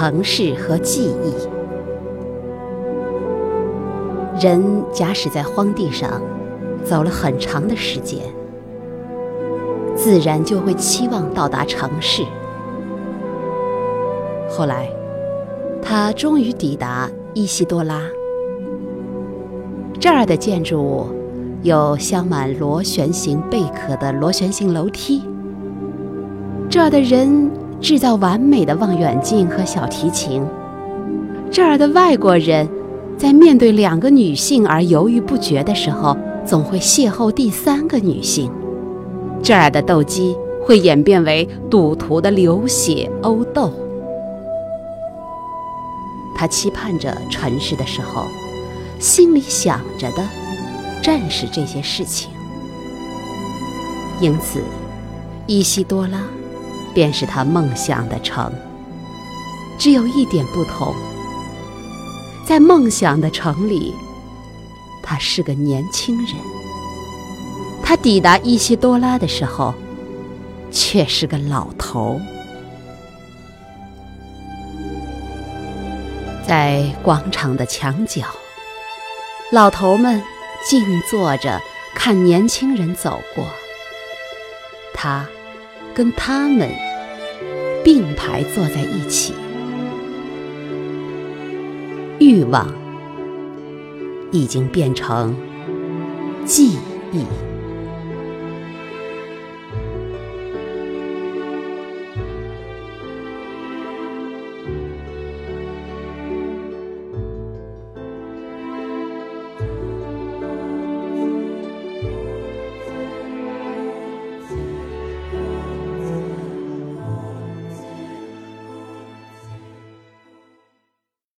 城市和记忆。人假使在荒地上走了很长的时间，自然就会期望到达城市。后来，他终于抵达伊西多拉。这儿的建筑物有镶满螺旋形贝壳的螺旋形楼梯。这儿的人制造完美的望远镜和小提琴。这儿的外国人在面对两个女性而犹豫不决的时候，总会邂逅第三个女性。这儿的斗鸡会演变为赌徒的流血殴斗。他期盼着尘世的时候，心里想着的正是这些事情。因此，伊西多拉。便是他梦想的城，只有一点不同，在梦想的城里，他是个年轻人；他抵达伊西多拉的时候，却是个老头。在广场的墙角，老头们静坐着看年轻人走过，他。跟他们并排坐在一起，欲望已经变成记忆。